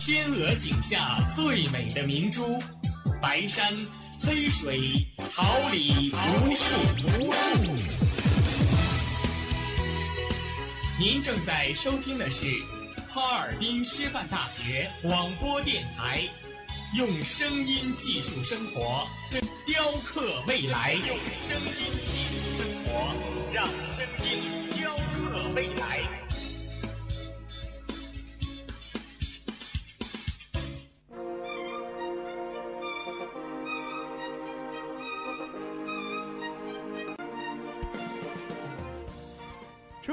天鹅颈下最美的明珠，白山黑水，桃李无数无数。您正在收听的是哈尔滨师范大学广播电台，用声音技术生活，雕刻未来。用声音技术生活，让声音雕刻未来。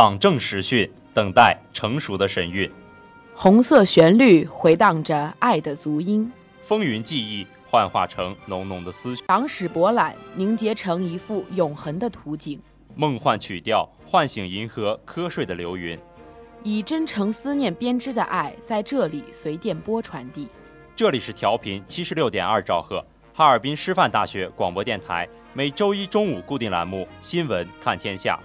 党政时讯，等待成熟的神韵。红色旋律回荡着爱的足音，风云记忆幻化成浓浓的思绪。党史博览凝结成一幅永恒的图景。梦幻曲调唤醒银河瞌睡的流云，以真诚思念编织的爱在这里随电波传递。这里是调频七十六点二兆赫，哈尔滨师范大学广播电台，每周一中午固定栏目《新闻看天下》。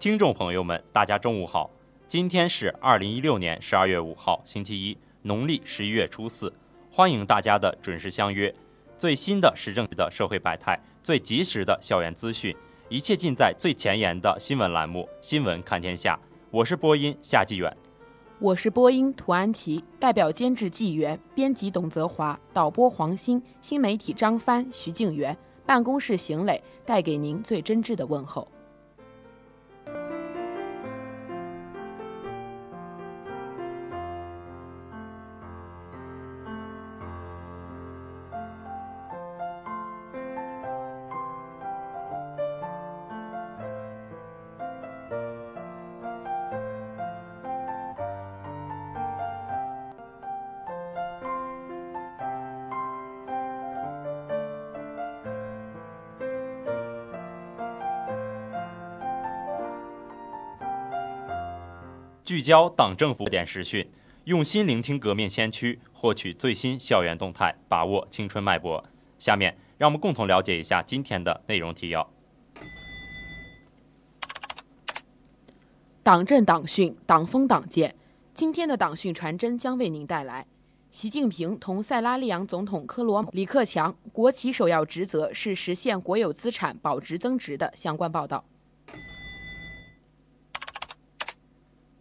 听众朋友们，大家中午好！今天是二零一六年十二月五号，星期一，农历十一月初四。欢迎大家的准时相约。最新的时政的社会百态，最及时的校园资讯，一切尽在最前沿的新闻栏目《新闻看天下》。我是播音夏继远，我是播音涂安琪，代表监制纪元，编辑董泽华，导播黄鑫，新媒体张帆、徐静元，办公室邢磊，带给您最真挚的问候。聚焦党政府点实讯，用心聆听革命先驱，获取最新校园动态，把握青春脉搏。下面，让我们共同了解一下今天的内容提要。党政党训，党风党建。今天的党训传真将为您带来：习近平同塞拉利昂总统科罗李克强，国企首要职责是实现国有资产保值增值的相关报道。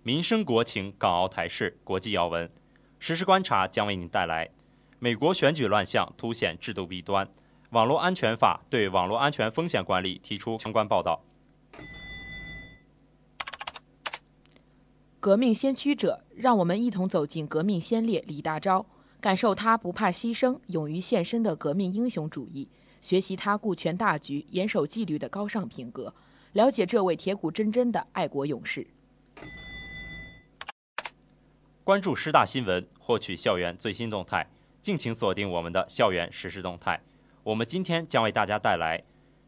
民生国情，港澳台事，国际要闻，实时观察将为您带来：美国选举乱象凸显制度弊端，网络安全法对网络安全风险管理提出相关报道。革命先驱者，让我们一同走进革命先烈李大钊，感受他不怕牺牲、勇于献身的革命英雄主义，学习他顾全大局、严守纪律的高尚品格，了解这位铁骨铮铮的爱国勇士。关注师大新闻，获取校园最新动态，敬请锁定我们的校园实时动态。我们今天将为大家带来：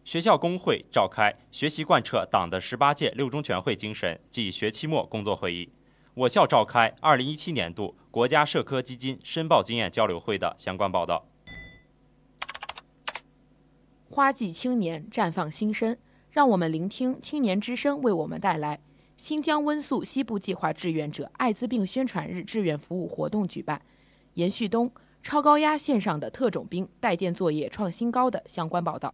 学校工会召开学习贯彻党的十八届六中全会精神暨学期末工作会议。我校召开二零一七年度国家社科基金申报经验交流会的相关报道。花季青年绽放新生，让我们聆听青年之声为我们带来新疆温宿西部计划志愿者艾滋病宣传日志愿服务活动举办。严旭东，超高压线上的特种兵带电作业创新高的相关报道。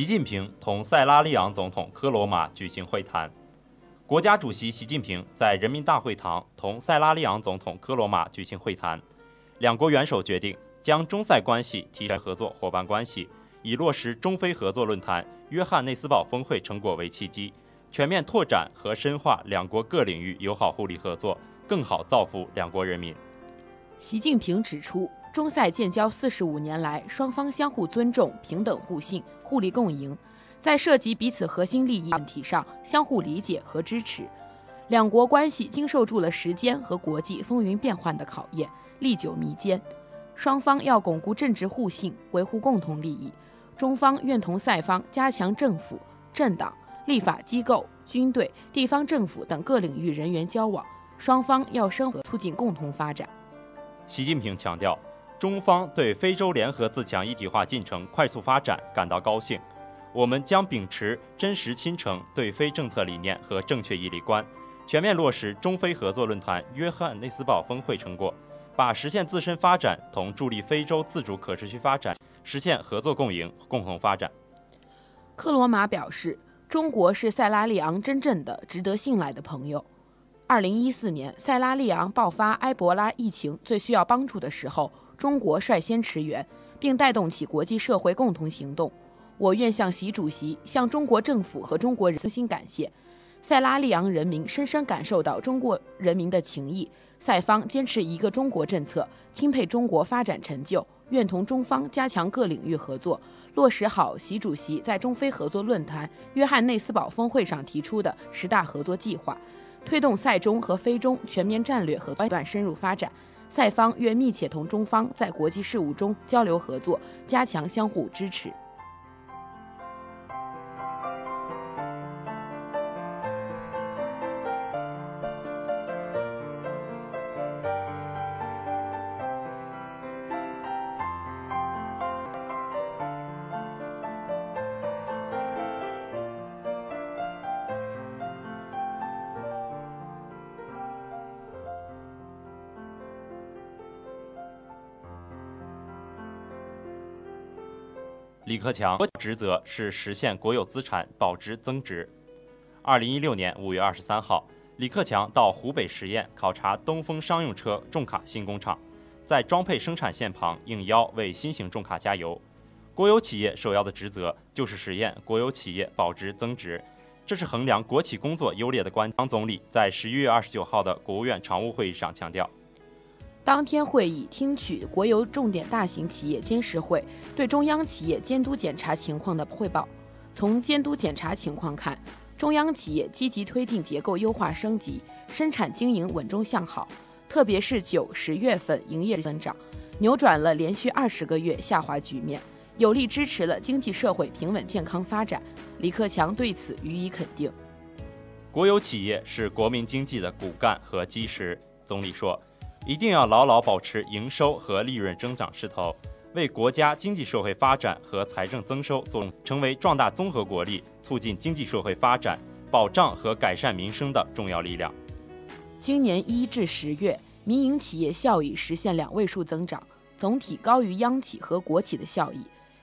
习近平同塞拉利昂总统科罗马举行会谈。国家主席习近平在人民大会堂同塞拉利昂总统科罗马举行会谈，两国元首决定将中塞关系提升合作伙伴关系，以落实中非合作论坛约翰内斯堡峰会成果为契机，全面拓展和深化两国各领域友好互利合作，更好造福两国人民。习近平指出。中塞建交四十五年来，双方相互尊重、平等互信、互利共赢，在涉及彼此核心利益问题上相互理解和支持。两国关系经受住了时间和国际风云变幻的考验，历久弥坚。双方要巩固政治互信，维护共同利益。中方愿同塞方加强政府、政党、立法机构、军队、地方政府等各领域人员交往，双方要深合促进共同发展。习近平强调。中方对非洲联合自强一体化进程快速发展感到高兴，我们将秉持真实亲诚对非政策理念和正确义利观，全面落实中非合作论坛约翰内斯堡峰会成果，把实现自身发展同助力非洲自主可持续发展实现合作共赢、共同发展。克罗马表示，中国是塞拉利昂真正的值得信赖的朋友。二零一四年，塞拉利昂爆发埃博拉疫情，最需要帮助的时候。中国率先驰援，并带动起国际社会共同行动。我愿向习主席、向中国政府和中国人衷心感谢。塞拉利昂人民深深感受到中国人民的情谊。塞方坚持一个中国政策，钦佩中国发展成就，愿同中方加强各领域合作，落实好习主席在中非合作论坛约翰内斯堡峰会上提出的十大合作计划，推动塞中和非中全面战略和不断深入发展。塞方愿密切同中方在国际事务中交流合作，加强相互支持。李克强职责是实现国有资产保值增值。二零一六年五月二十三号，李克强到湖北十堰考察东风商用车重卡新工厂，在装配生产线旁应邀为新型重卡加油。国有企业首要的职责就是实验国有企业保值增值，这是衡量国企工作优劣的关。张总理在十一月二十九号的国务院常务会议上强调。当天会议听取国有重点大型企业监事会对中央企业监督检查情况的汇报。从监督检查情况看，中央企业积极推进结构优化升级，生产经营稳中向好，特别是九十月份营业增长，扭转了连续二十个月下滑局面，有力支持了经济社会平稳健康发展。李克强对此予以肯定。国有企业是国民经济的骨干和基石，总理说，一定要牢牢保持营收和利润增长势头，为国家经济社会发展和财政增收作，成为壮大综合国力、促进经济社会发展、保障和改善民生的重要力量。今年一至十月，民营企业效益实现两位数增长，总体高于央企和国企的效益。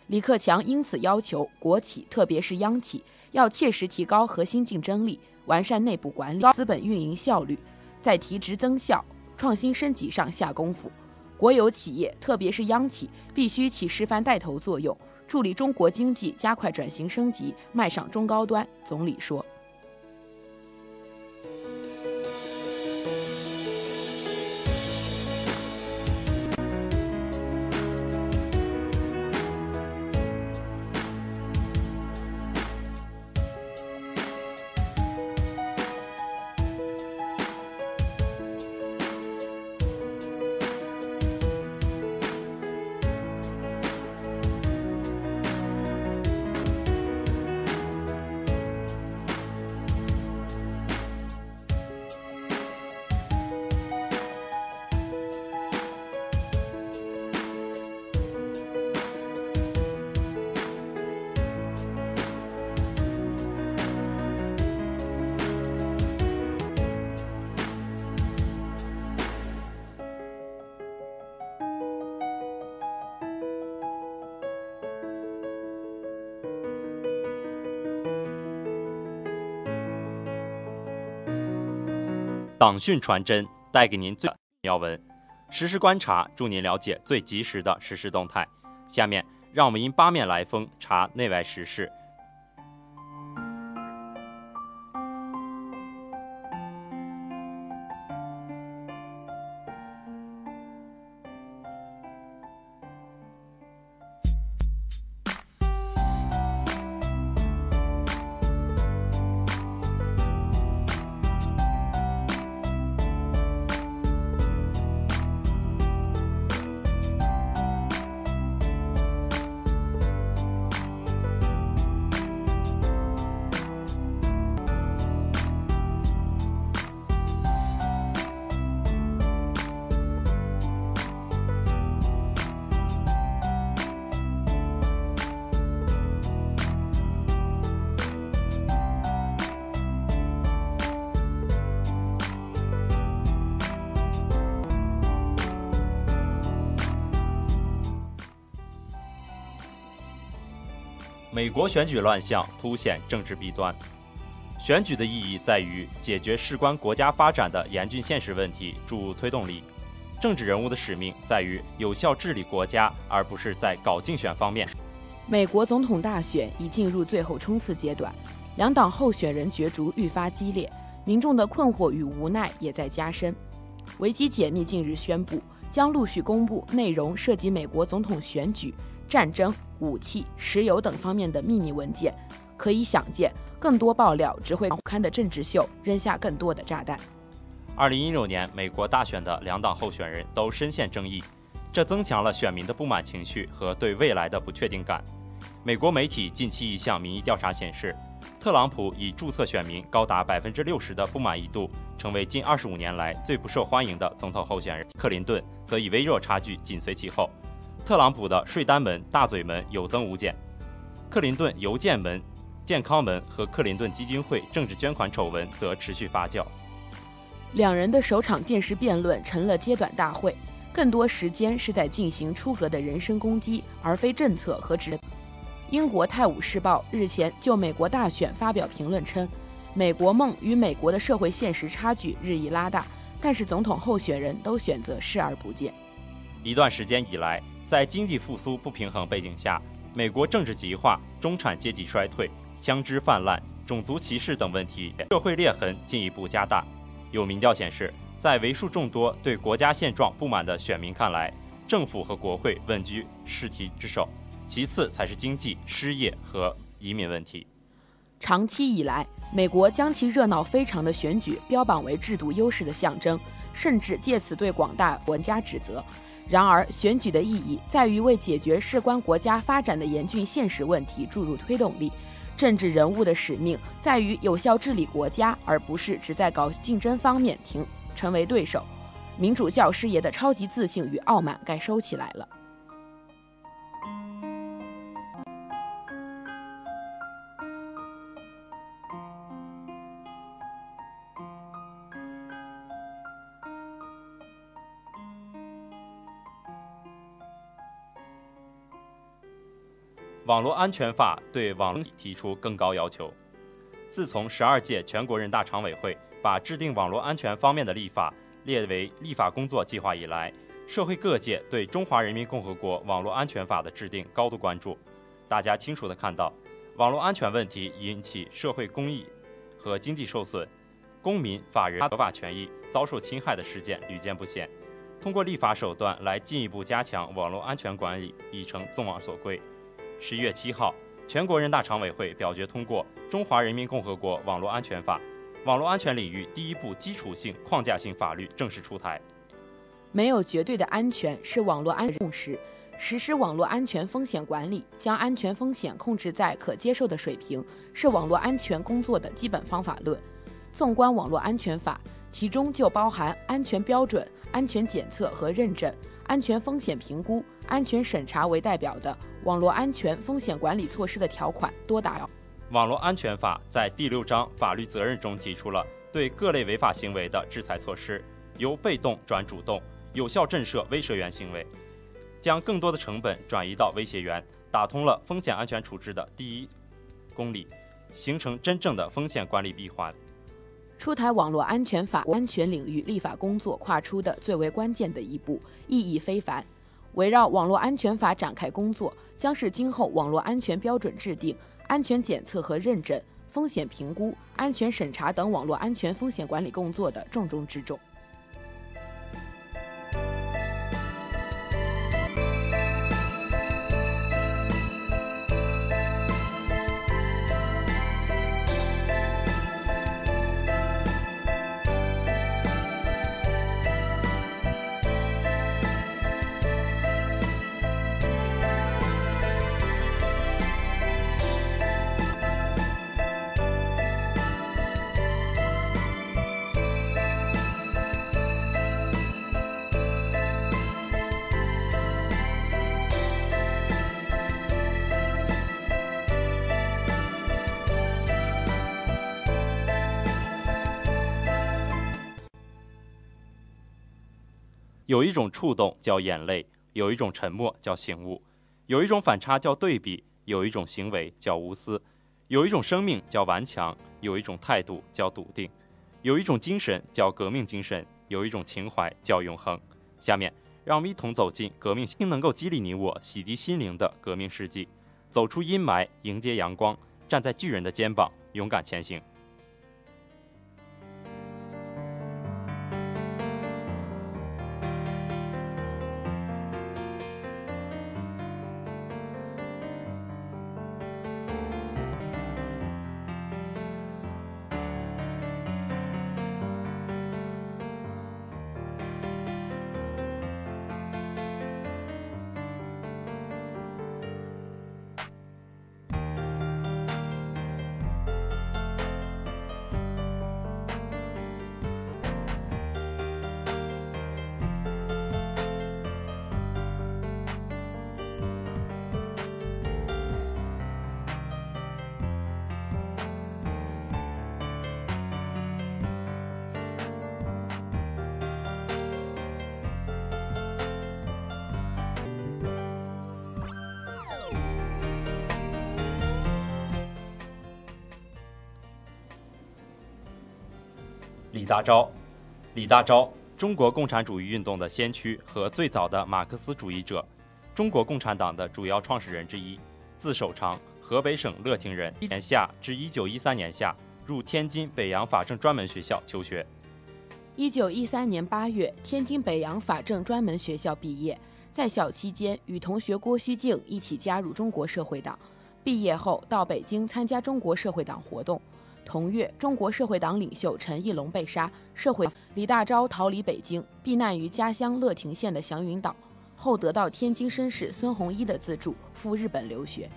李克强因此要求国企，特别是央企，要切实提高核心竞争力。完善内部管理、资本运营效率，在提质增效、创新升级上下功夫。国有企业，特别是央企，必须起示范带头作用，助力中国经济加快转型升级，迈上中高端。总理说。党讯传真带给您最要闻，实时观察，助您了解最及时的实时动态。下面，让我们因八面来风查内外时事。美国选举乱象凸显政治弊端。选举的意义在于解决事关国家发展的严峻现实问题，注入推动力。政治人物的使命在于有效治理国家，而不是在搞竞选方面。美国总统大选已进入最后冲刺阶段，两党候选人角逐愈发激烈，民众的困惑与无奈也在加深。维基解密近日宣布，将陆续公布内容涉及美国总统选举、战争。武器、石油等方面的秘密文件，可以想见，更多爆料只会刊的政治秀扔下更多的炸弹。二零一六年美国大选的两党候选人都深陷争议，这增强了选民的不满情绪和对未来的不确定感。美国媒体近期一项民意调查显示，特朗普以注册选民高达百分之六十的不满意度，成为近二十五年来最不受欢迎的总统候选人。克林顿则以微弱差距紧随其后。特朗普的税单门、大嘴门有增无减，克林顿邮件门、健康门和克林顿基金会政治捐款丑闻则持续发酵。两人的首场电视辩论成了揭短大会，更多时间是在进行出格的人身攻击，而非政策和指。英国《泰晤士报》日前就美国大选发表评论称，美国梦与美国的社会现实差距日益拉大，但是总统候选人都选择视而不见。一段时间以来。在经济复苏不平衡背景下，美国政治极化、中产阶级衰退、枪支泛滥、种族歧视等问题，社会裂痕进一步加大。有民调显示，在为数众多对国家现状不满的选民看来，政府和国会稳居试题之首，其次才是经济、失业和移民问题。长期以来，美国将其热闹非常的选举标榜为制度优势的象征，甚至借此对广大玩家指责。然而，选举的意义在于为解决事关国家发展的严峻现实问题注入推动力。政治人物的使命在于有效治理国家，而不是只在搞竞争方面停成为对手。民主教师爷的超级自信与傲慢该收起来了。网络安全法对网络提出更高要求。自从十二届全国人大常委会把制定网络安全方面的立法列为立法工作计划以来，社会各界对《中华人民共和国网络安全法》的制定高度关注。大家清楚地看到，网络安全问题引起社会公益和经济受损，公民、法人合法权益遭受侵害的事件屡见不鲜。通过立法手段来进一步加强网络安全管理，已成众望所归。十一月七号，全国人大常委会表决通过《中华人民共和国网络安全法》，网络安全领域第一部基础性框架性法律正式出台。没有绝对的安全是网络安全共识，实施网络安全风险管理，将安全风险控制在可接受的水平，是网络安全工作的基本方法论。纵观网络安全法，其中就包含安全标准、安全检测和认证、安全风险评估、安全审查为代表的。网络安全风险管理措施的条款多达。网络安全法在第六章法律责任中提出了对各类违法行为的制裁措施，由被动转主动，有效震慑威慑源行为，将更多的成本转移到威胁源，打通了风险安全处置的第一公里，形成真正的风险管理闭环。出台网络安全法，安全领域立法工作跨出的最为关键的一步，意义非凡。围绕网络安全法展开工作，将是今后网络安全标准制定、安全检测和认证、风险评估、安全审查等网络安全风险管理工作的重中之重。有一种触动叫眼泪，有一种沉默叫醒悟，有一种反差叫对比，有一种行为叫无私，有一种生命叫顽强，有一种态度叫笃定，有一种精神叫革命精神，有一种情怀叫永恒。下面，让我们一同走进革命，能够激励你我、洗涤心灵的革命事迹，走出阴霾，迎接阳光，站在巨人的肩膀，勇敢前行。大钊，李大钊，中国共产主义运动的先驱和最早的马克思主义者，中国共产党的主要创始人之一，字守常，河北省乐亭人。一年夏至一九一三年夏，入天津北洋法政专门学校求学。一九一三年八月，天津北洋法政专门学校毕业，在校期间与同学郭虚静一起加入中国社会党。毕业后到北京参加中国社会党活动。同月，中国社会党领袖陈义龙被杀，社会李大钊逃离北京，避难于家乡乐亭县的祥云岛，后得到天津绅士孙洪一的资助，赴日本留学。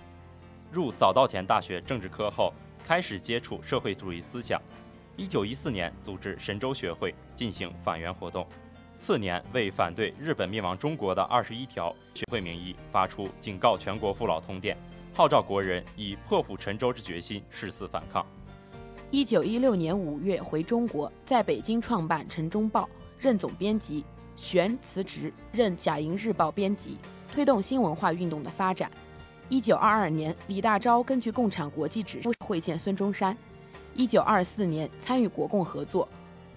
入早稻田大学政治科后，开始接触社会主义思想。一九一四年，组织神州学会进行反袁活动。次年，为反对日本灭亡中国的二十一条学会名义发出警告全国父老通电，号召国人以破釜沉舟之决心誓死反抗。一九一六年五月回中国，在北京创办《晨钟报》，任总编辑。旋辞职，任《甲营日报》编辑，推动新文化运动的发展。一九二二年，李大钊根据共产国际指示会见孙中山。一九二四年，参与国共合作，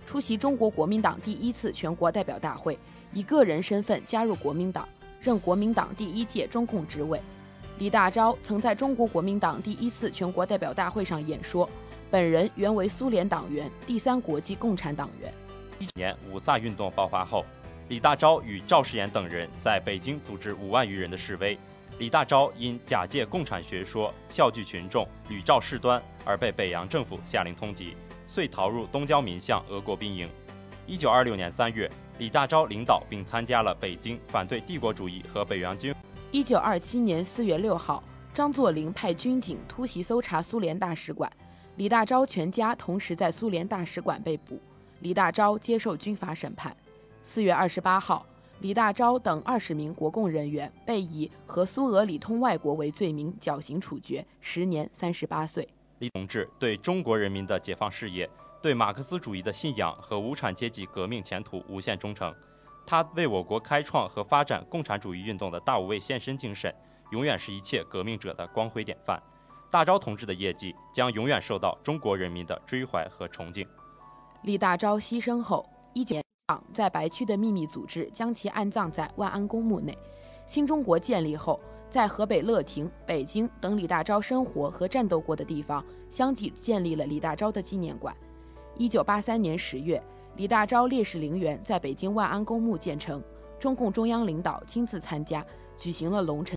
出席中国国民党第一次全国代表大会，以个人身份加入国民党，任国民党第一届中共执委。李大钊曾在中国国民党第一次全国代表大会上演说。本人原为苏联党员，第三国际共产党员。一年五卅运动爆发后，李大钊与赵世炎等人在北京组织五万余人的示威。李大钊因假借共产学说笑聚群众，屡造事端，而被北洋政府下令通缉，遂逃入东交民巷俄国兵营。一九二六年三月，李大钊领导并参加了北京反对帝国主义和北洋军。一九二七年四月六号，张作霖派军警突袭搜查苏联大使馆。李大钊全家同时在苏联大使馆被捕，李大钊接受军法审判。四月二十八号，李大钊等二十名国共人员被以和苏俄里通外国为罪名绞刑处决，时年三十八岁。李同志对中国人民的解放事业、对马克思主义的信仰和无产阶级革命前途无限忠诚，他为我国开创和发展共产主义运动的大无畏献身精神，永远是一切革命者的光辉典范。大钊同志的业绩将永远受到中国人民的追怀和崇敬。李大钊牺牲后，一检党在白区的秘密组织将其安葬在万安公墓内。新中国建立后，在河北乐亭、北京等李大钊生活和战斗过的地方，相继建立了李大钊的纪念馆。一九八三年十月，李大钊烈士陵园在北京万安公墓建成，中共中央领导亲自参加，举行了龙城。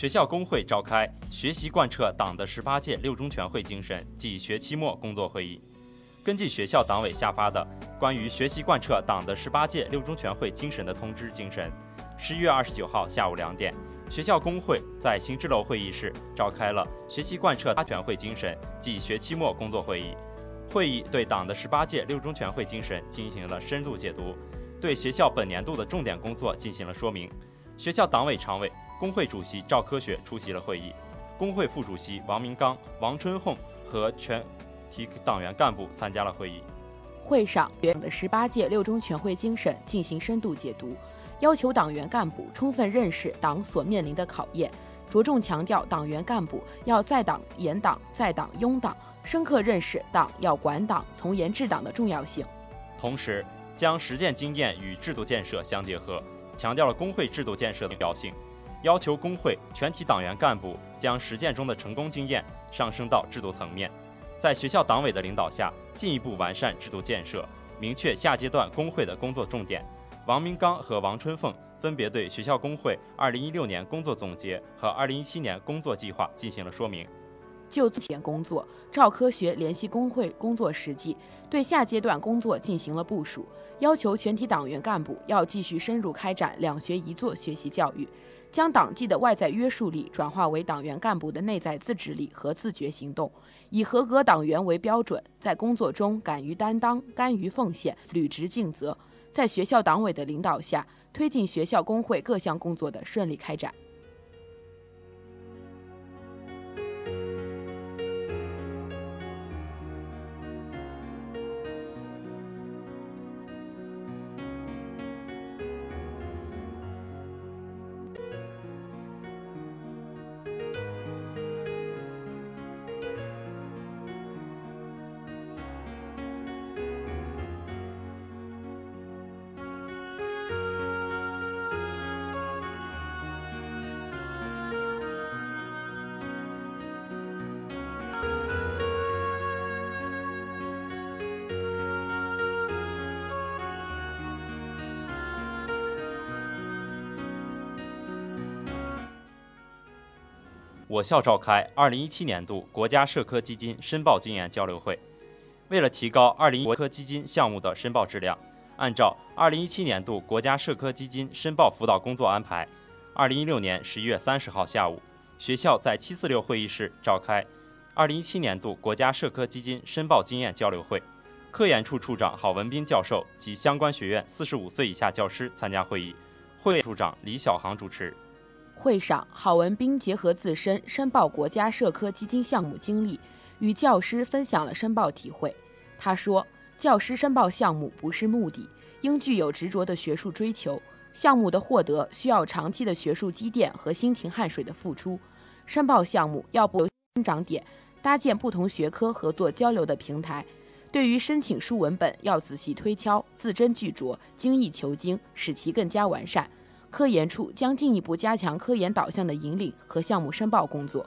学校工会召开学习贯彻党的十八届六中全会精神暨学期末工作会议。根据学校党委下发的关于学习贯彻党的十八届六中全会精神的通知精神，十一月二十九号下午两点，学校工会在行知楼会议室召开了学习贯彻全会精神暨学期末工作会议。会议对党的十八届六中全会精神进行了深入解读，对学校本年度的重点工作进行了说明。学校党委常委。工会主席赵科学出席了会议，工会副主席王明刚、王春红和全体党员干部参加了会议。会上，党的十八届六中全会精神进行深度解读，要求党员干部充分认识党所面临的考验，着重强调党员干部要在党严党，在党拥党，深刻认识党要管党、从严治党的重要性。同时，将实践经验与制度建设相结合，强调了工会制度建设的必要性，要求工会全体党员干部将实践中的成功经验上升到制度层面，在学校党委的领导下，进一步完善制度建设，明确下阶段工会的工作重点。王明刚和王春凤分别对学校工会2016年工作总结和2017年工作计划进行了说明。就此前工作，赵科学联系工会工作实际，对下阶段工作进行了部署，要求全体党员干部要继续深入开展两学一做学习教育，将党纪的外在约束力转化为党员干部的内在自制力和自觉行动，以合格党员为标准，在工作中敢于担当、甘于奉献、履职尽责，在学校党委的领导下，推进学校工会各项工作的顺利开展。我校召开2017年度国家社科基金申报经验交流会。为了提高2017国科基金项目的申报质量，按照2017年度国家社科基金申报辅导工作安排，2016年11月30号下午，学校在746会议室召开2017年度国家社科基金申报经验交流会。科研处处长郝文斌教授及相关学院45岁以下教师参加会议，会处长李小航主持。会上，郝文斌结合自身申报国家社科基金项目经历，与教师分享了申报体会。他说：“教师申报项目不是目的，应具有执着的学术追求。项目的获得需要长期的学术积淀和辛勤汗水的付出。申报项目要不增长点，搭建不同学科合作交流的平台。对于申请书文本，要仔细推敲，字斟句酌，精益求精，使其更加完善。”科研处将进一步加强科研导向的引领和项目申报工作。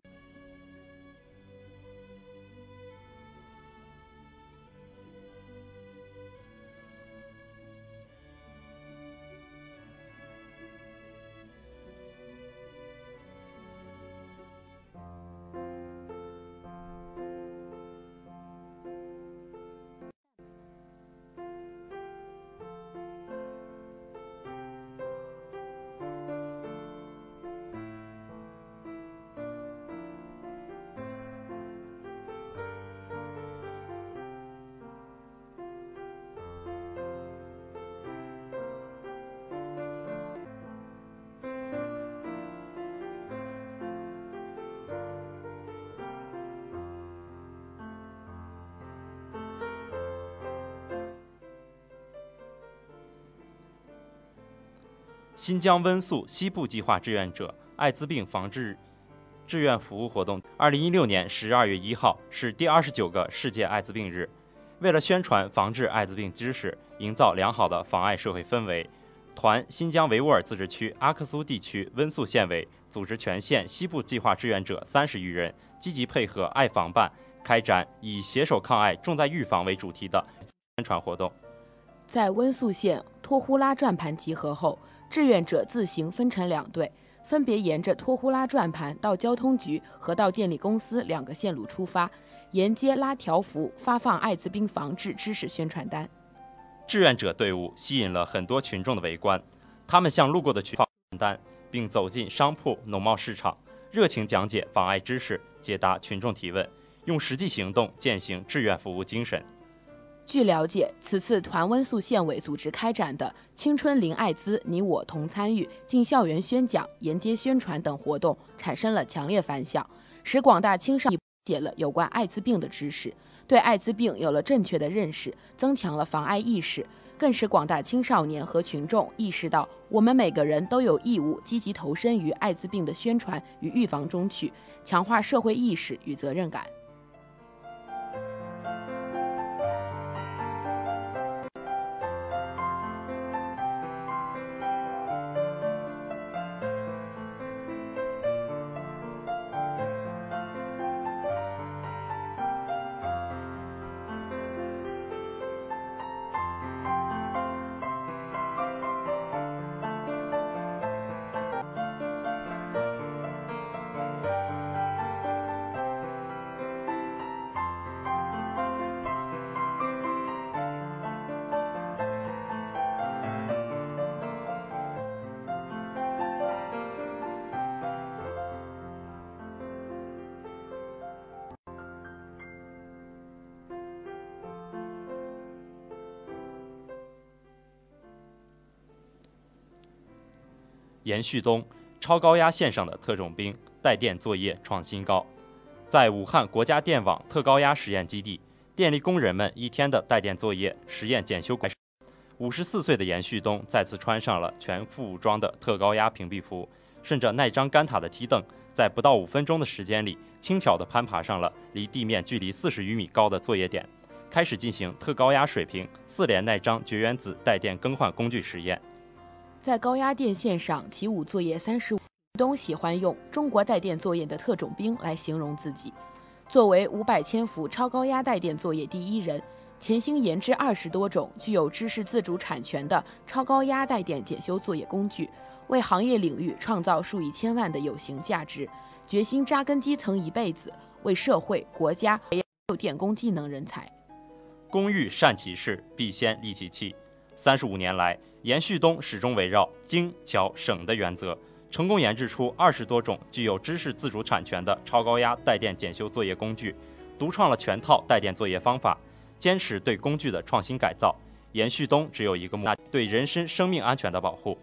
新疆温宿西部计划志愿者艾滋病防治志愿服务活动。二零一六年十二月一号是第二十九个世界艾滋病日。为了宣传防治艾滋病知识，营造良好的防艾社会氛围，团新疆维吾尔自治区阿克苏地区温宿县委组织全县西部计划志愿者三十余人，积极配合爱防办，开展以“携手抗艾，重在预防”为主题的宣传活动。在温宿县托呼拉转盘集合后，志愿者自行分成两队，分别沿着托呼拉转盘到交通局和到电力公司两个线路出发。沿街拉条幅，发放艾滋病防治知识宣传单。志愿者队伍吸引了很多群众的围观，他们向路过的群发单，并走进商铺、农贸市场，热情讲解防艾知识，解答群众提问，用实际行动践行志愿服务精神。据了解，此次团温宿县委组织开展的“青春零艾滋，你我同参与”进校园宣讲、沿街宣传等活动，产生了强烈反响，使广大青少年。解了有关艾滋病的知识，对艾滋病有了正确的认识，增强了防艾意识，更使广大青少年和群众意识到，我们每个人都有义务积极投身于艾滋病的宣传与预防中去，强化社会意识与责任感。严旭东超高压线上的特种兵带电作业创新高，在武汉国家电网特高压实验基地，电力工人们一天的带电作业实验检修。五十四岁的严旭东再次穿上了全副武装的特高压屏蔽服，顺着耐张杆塔的梯凳，在不到五分钟的时间里，轻巧地攀爬上了离地面距离四十余米高的作业点，开始进行特高压水平四联耐张绝缘子带电更换工具实验。在高压电线上起舞作业三十五，东喜欢用“中国带电作业的特种兵”来形容自己。作为五百千伏超高压带电作业第一人，潜心研制二十多种具有知识自主产权的超高压带电检修作业工具，为行业领域创造数以千万的有形价值，决心扎根基层一辈子，为社会国家培养电工技能人才。工欲善其事，必先利其器。三十五年来。严旭东始终围绕精、巧、省的原则，成功研制出二十多种具有知识自主产权的超高压带电检修作业工具，独创了全套带电作业方法，坚持对工具的创新改造。严旭东只有一个目标：对人身生命安全的保护。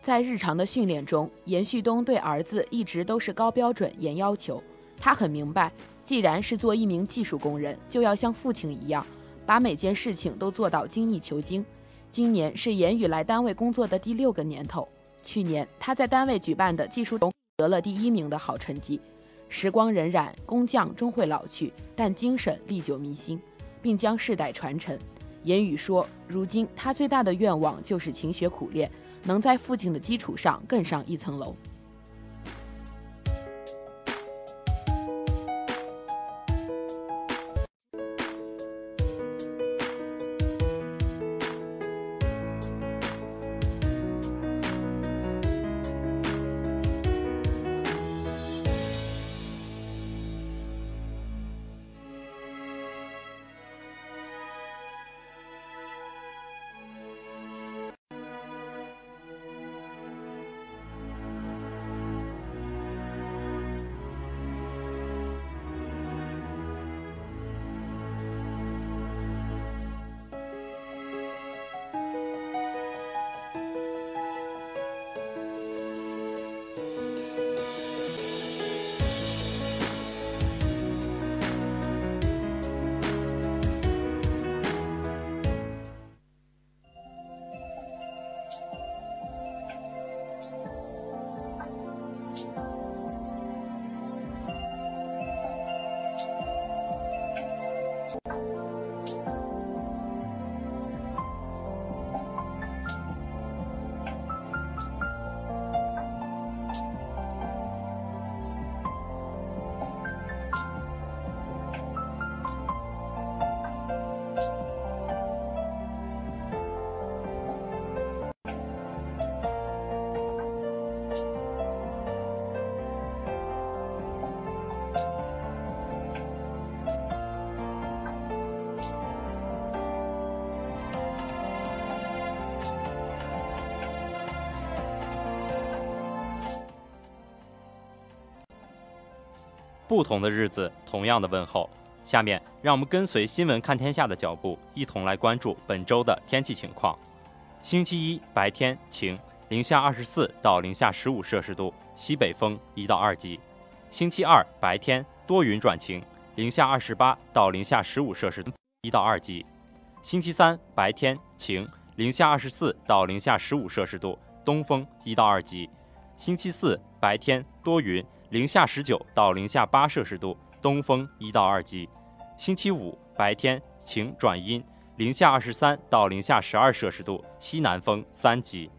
在日常的训练中，严旭东对儿子一直都是高标准、严要求。他很明白，既然是做一名技术工人，就要像父亲一样，把每件事情都做到精益求精。今年是严宇来单位工作的第六个年头。去年他在单位举办的技术中得了第一名的好成绩。时光荏苒，工匠终会老去，但精神历久弥新，并将世代传承。严宇说：“如今他最大的愿望就是勤学苦练，能在父亲的基础上更上一层楼。”不同的日子，同样的问候。下面让我们跟随新闻看天下的脚步，一同来关注本周的天气情况。星期一白天晴，零下二十四到零下十五摄氏度，西北风一到二级。星期二白天多云转晴，零下二十八到零下十五摄氏度，一到二级。星期三白天晴，零下二十四到零下十五摄氏度，东风一到二级。星期四白天多云，零下十九到零下八摄氏度，东风一到二级。星期五白天晴转阴，零下二十三到零下十二摄氏度，西南风三级。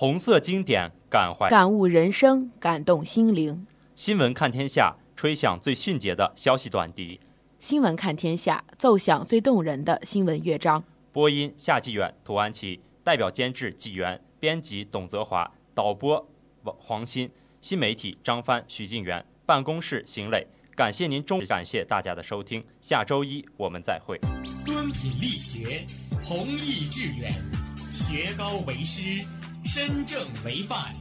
红色经典感怀，感悟人生，感动心灵。新闻看天下，吹响最迅捷的消息短笛。新闻看天下，奏响最动人的新闻乐章。播音夏纪远、涂安琪，代表监制纪元，编辑董泽华，导播王黄鑫，新媒体张帆、徐静元，办公室邢磊。感谢您中，感谢大家的收听。下周一我们再会。敦品力学，弘毅致远，学高为师。身正为范，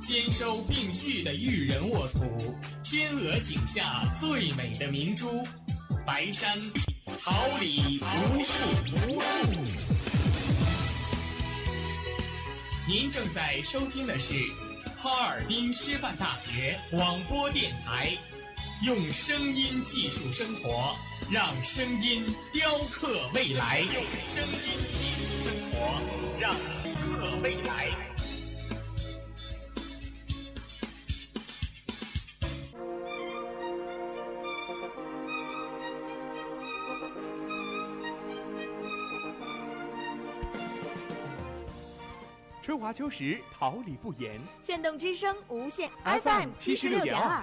兼收并蓄的育人沃土，天鹅颈下最美的明珠，白山桃李无数。您正在收听的是哈尔滨师范大学广播电台，用声音技术生活，让声音雕刻未来。用声音技术生活，让未来。春华秋实，桃李不言。炫动之声，无限 FM 七十六点二。